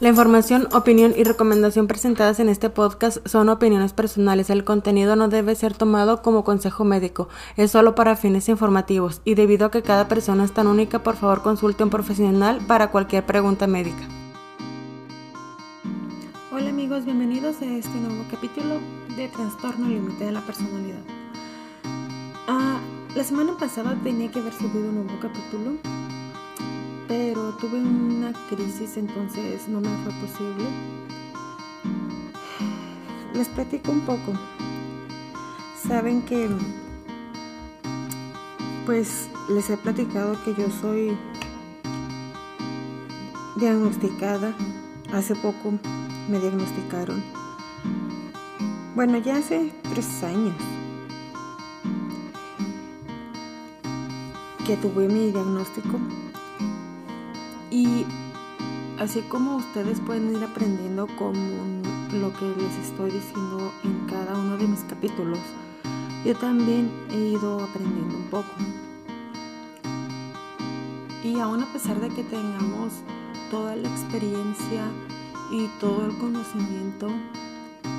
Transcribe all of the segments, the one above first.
La información, opinión y recomendación presentadas en este podcast son opiniones personales. El contenido no debe ser tomado como consejo médico, es solo para fines informativos y debido a que cada persona es tan única, por favor consulte a un profesional para cualquier pregunta médica. Hola amigos, bienvenidos a este nuevo capítulo de Trastorno Límite de la Personalidad. Ah, la semana pasada tenía que haber subido un nuevo capítulo pero tuve una crisis entonces no me fue posible. Les platico un poco. Saben que pues les he platicado que yo soy diagnosticada. Hace poco me diagnosticaron. Bueno, ya hace tres años que tuve mi diagnóstico y así como ustedes pueden ir aprendiendo con lo que les estoy diciendo en cada uno de mis capítulos, yo también he ido aprendiendo un poco. Y aún a pesar de que tengamos toda la experiencia y todo el conocimiento,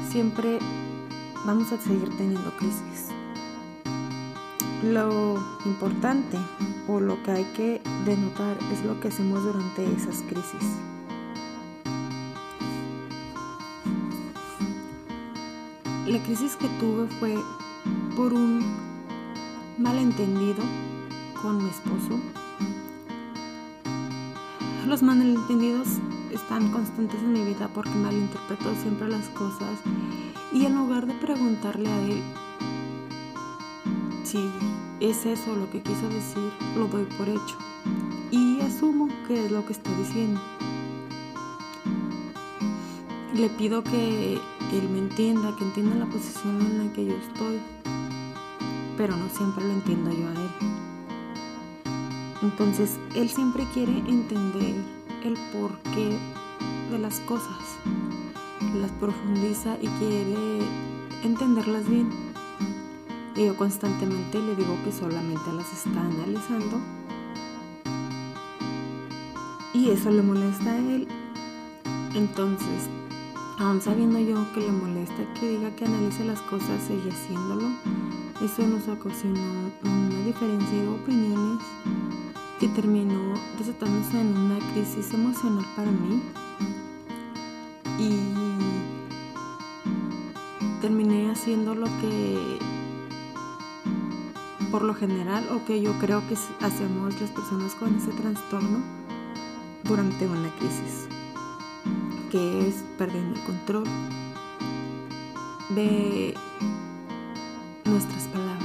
siempre vamos a seguir teniendo crisis. Lo importante o lo que hay que denotar es lo que hacemos durante esas crisis. La crisis que tuve fue por un malentendido con mi esposo. Los malentendidos están constantes en mi vida porque malinterpreto siempre las cosas y en lugar de preguntarle a él si es eso lo que quiso decir, lo doy por hecho y asumo que es lo que está diciendo. Le pido que él me entienda, que entienda la posición en la que yo estoy, pero no siempre lo entiendo yo a él. Entonces, él siempre quiere entender el porqué de las cosas, las profundiza y quiere entenderlas bien y yo constantemente le digo que solamente las está analizando. Y eso le molesta a él. Entonces, aún sabiendo yo que le molesta que diga que analice las cosas, sigue haciéndolo. Eso nos ocasionó una diferencia de opiniones que terminó desatándose en una crisis emocional para mí. Y terminé haciendo lo que por lo general o que yo creo que hacemos las personas con ese trastorno durante una crisis, que es perdiendo el control de nuestras palabras.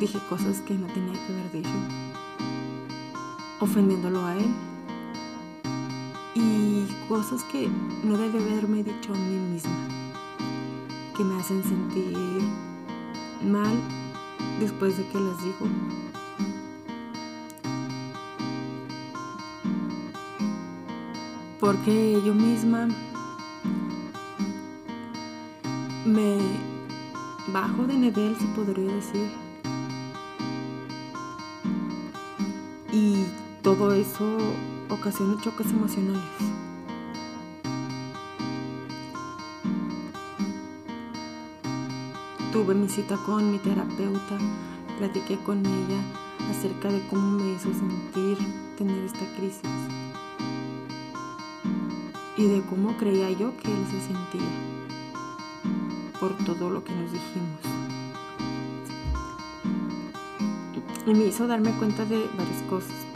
Dije cosas que no tenía que haber dicho, ofendiéndolo a él y cosas que no debe haberme dicho a mí misma, que me hacen sentir mal después de que las dijo. Porque yo misma me bajo de nivel, se podría decir. Y todo eso ocasiona choques emocionales. Tuve mi cita con mi terapeuta, platiqué con ella acerca de cómo me hizo sentir tener esta crisis y de cómo creía yo que él se sentía por todo lo que nos dijimos. Y me hizo darme cuenta de varias cosas.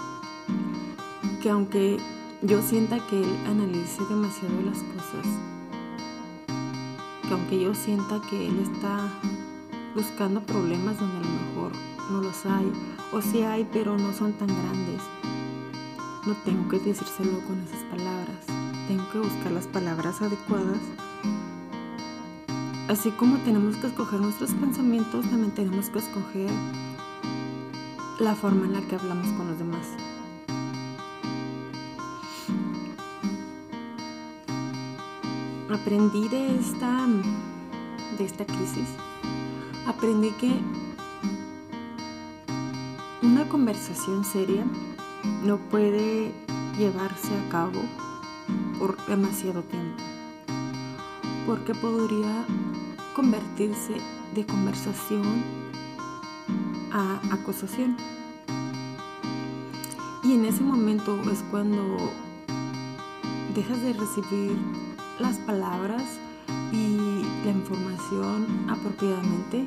Que aunque yo sienta que él analice demasiado las cosas, que aunque yo sienta que él está buscando problemas donde a lo mejor no los hay, o sí hay, pero no son tan grandes. No tengo que decírselo con esas palabras, tengo que buscar las palabras adecuadas. Así como tenemos que escoger nuestros pensamientos, también tenemos que escoger la forma en la que hablamos con los demás. Aprendí de esta, de esta crisis aprendí que una conversación seria no puede llevarse a cabo por demasiado tiempo, porque podría convertirse de conversación a acusación. Y en ese momento es cuando dejas de recibir las palabras y la información apropiadamente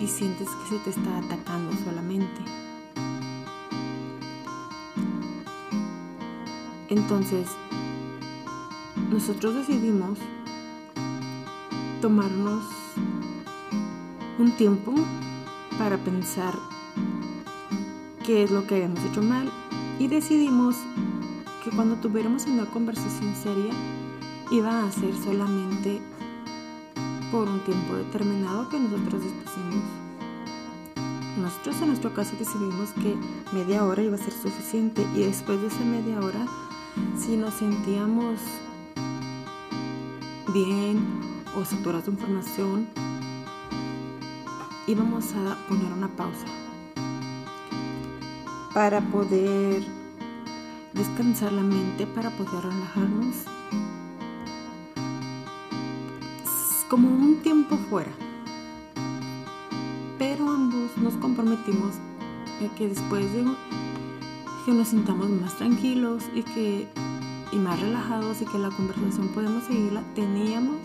y sientes que se te está atacando solamente. Entonces, nosotros decidimos tomarnos un tiempo para pensar qué es lo que habíamos hecho mal y decidimos que cuando tuviéramos una conversación seria iba a ser solamente por un tiempo determinado que nosotros dispusimos. Nosotros en nuestro caso decidimos que media hora iba a ser suficiente y después de esa media hora, si nos sentíamos bien o saturados de información, íbamos a poner una pausa para poder descansar la mente, para poder relajarnos como un tiempo fuera. Pero ambos nos comprometimos a que después de que nos sintamos más tranquilos y que y más relajados y que la conversación podemos seguirla, teníamos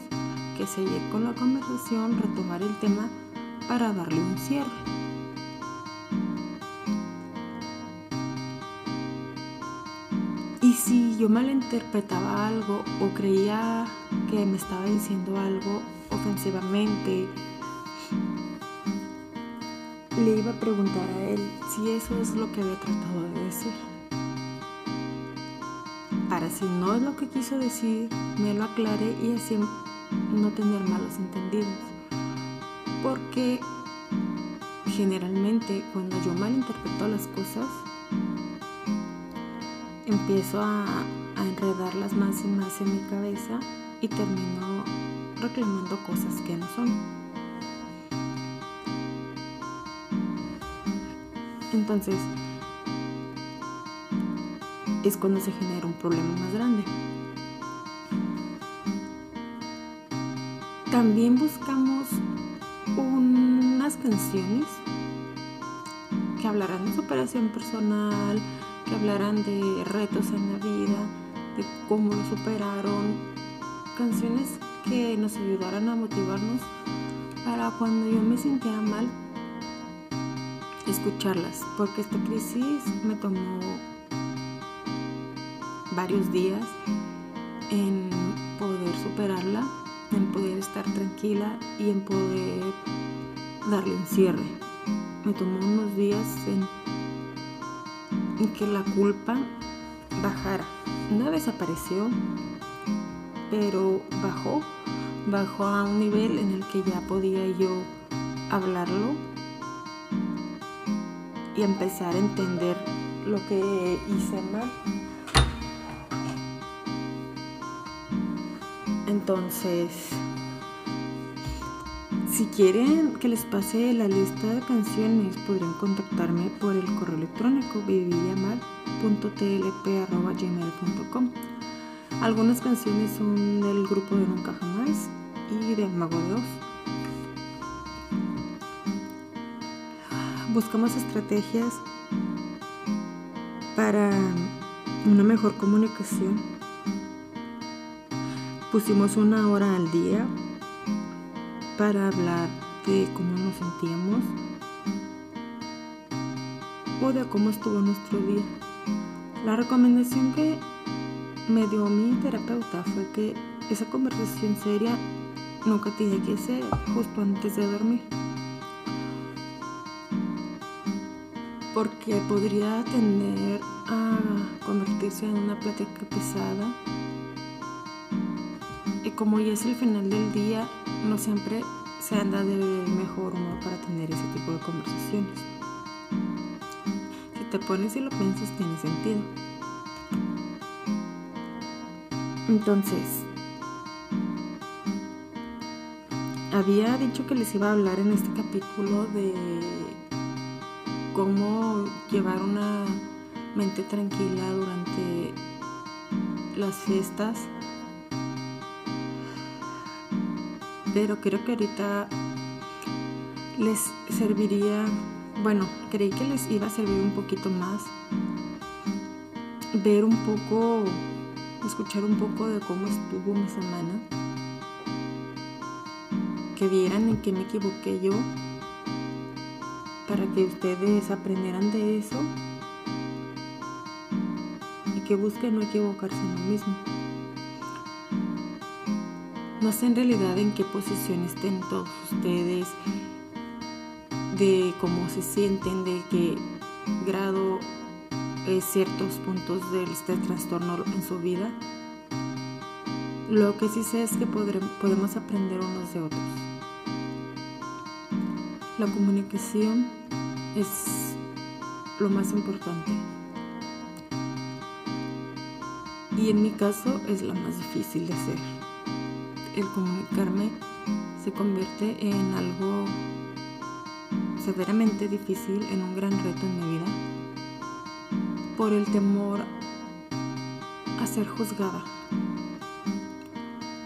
que seguir con la conversación, retomar el tema para darle un cierre. Si yo malinterpretaba algo o creía que me estaba diciendo algo ofensivamente, le iba a preguntar a él si eso es lo que había tratado de decir. Para si no es lo que quiso decir, me lo aclare y así no tener malos entendidos. Porque generalmente cuando yo malinterpreto las cosas, empiezo a, a enredarlas más y más en mi cabeza y termino reclamando cosas que no son. Entonces, es cuando se genera un problema más grande. También buscamos unas canciones que hablarán de superación personal, que hablarán de retos en la vida, de cómo lo superaron, canciones que nos ayudaran a motivarnos para cuando yo me sintiera mal, escucharlas, porque esta crisis me tomó varios días en poder superarla, en poder estar tranquila y en poder darle un cierre. Me tomó unos días en, que la culpa bajara. No desapareció, pero bajó, bajó a un nivel en el que ya podía yo hablarlo y empezar a entender lo que hice mal. Entonces, si quieren que les pase la lista de canciones, podrían contactarme por el correo electrónico vivillamar.tlp.gmail.com Algunas canciones son del grupo de Nunca Jamás y de Mago de Oz. Buscamos estrategias para una mejor comunicación. Pusimos una hora al día para hablar de cómo nos sentíamos o de cómo estuvo nuestro día. La recomendación que me dio mi terapeuta fue que esa conversación seria nunca tenía que ser justo antes de dormir. Porque podría tender a convertirse en una plática pesada y como ya es el final del día, no siempre se anda de mejor humor para tener ese tipo de conversaciones. Si te pones y lo piensas, tiene sentido. Entonces, había dicho que les iba a hablar en este capítulo de cómo llevar una mente tranquila durante las fiestas. Pero creo que ahorita les serviría, bueno, creí que les iba a servir un poquito más ver un poco, escuchar un poco de cómo estuvo mi semana, que vieran en qué me equivoqué yo, para que ustedes aprendieran de eso. Y que busquen no equivocarse en lo mismo. No sé en realidad en qué posición estén todos ustedes, de cómo se sienten, de qué grado eh, ciertos puntos de este trastorno en su vida. Lo que sí sé es que podemos aprender unos de otros. La comunicación es lo más importante. Y en mi caso es la más difícil de hacer. El comunicarme se convierte en algo severamente difícil, en un gran reto en mi vida, por el temor a ser juzgada,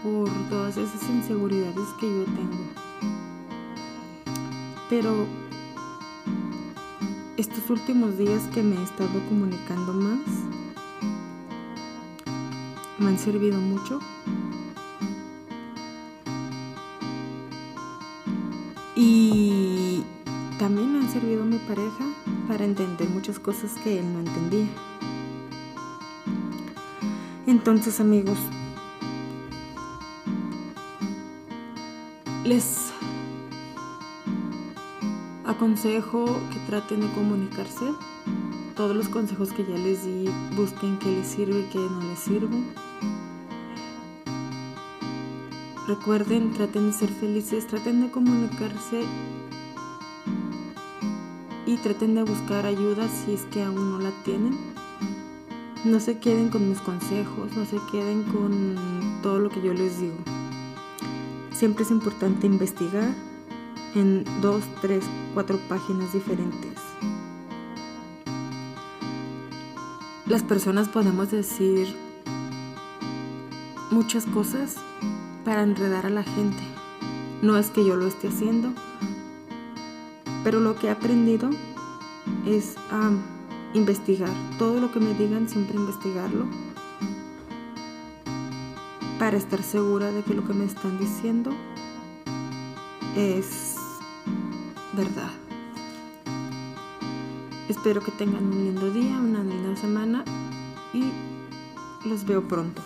por todas esas inseguridades que yo tengo. Pero estos últimos días que me he estado comunicando más, me han servido mucho y también me han servido mi pareja para entender muchas cosas que él no entendía. Entonces amigos, les aconsejo que traten de comunicarse. Todos los consejos que ya les di, busquen qué les sirve y qué no les sirve. Recuerden, traten de ser felices, traten de comunicarse y traten de buscar ayuda si es que aún no la tienen. No se queden con mis consejos, no se queden con todo lo que yo les digo. Siempre es importante investigar en dos, tres, cuatro páginas diferentes. Las personas podemos decir muchas cosas para enredar a la gente. No es que yo lo esté haciendo, pero lo que he aprendido es a investigar. Todo lo que me digan, siempre investigarlo para estar segura de que lo que me están diciendo es verdad. Espero que tengan un lindo día, una linda semana y los veo pronto.